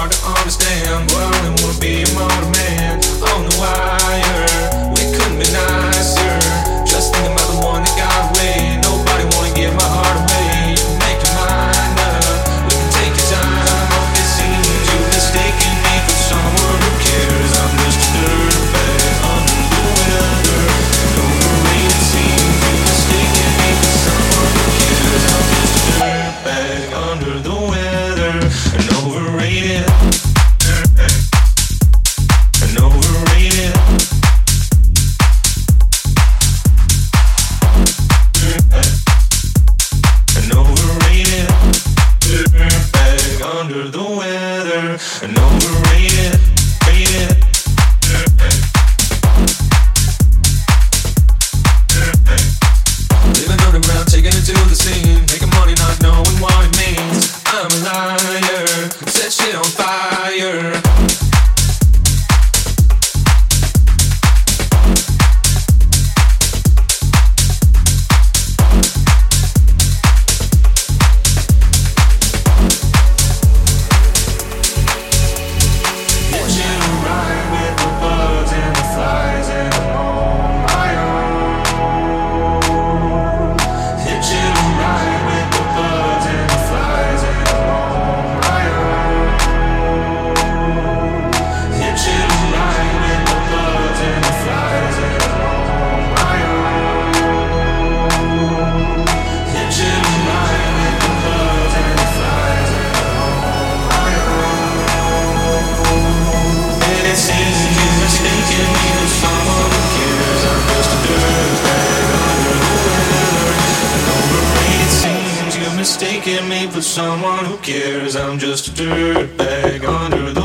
hard to understand. on, bring it. someone who cares. I'm just a dirtbag under the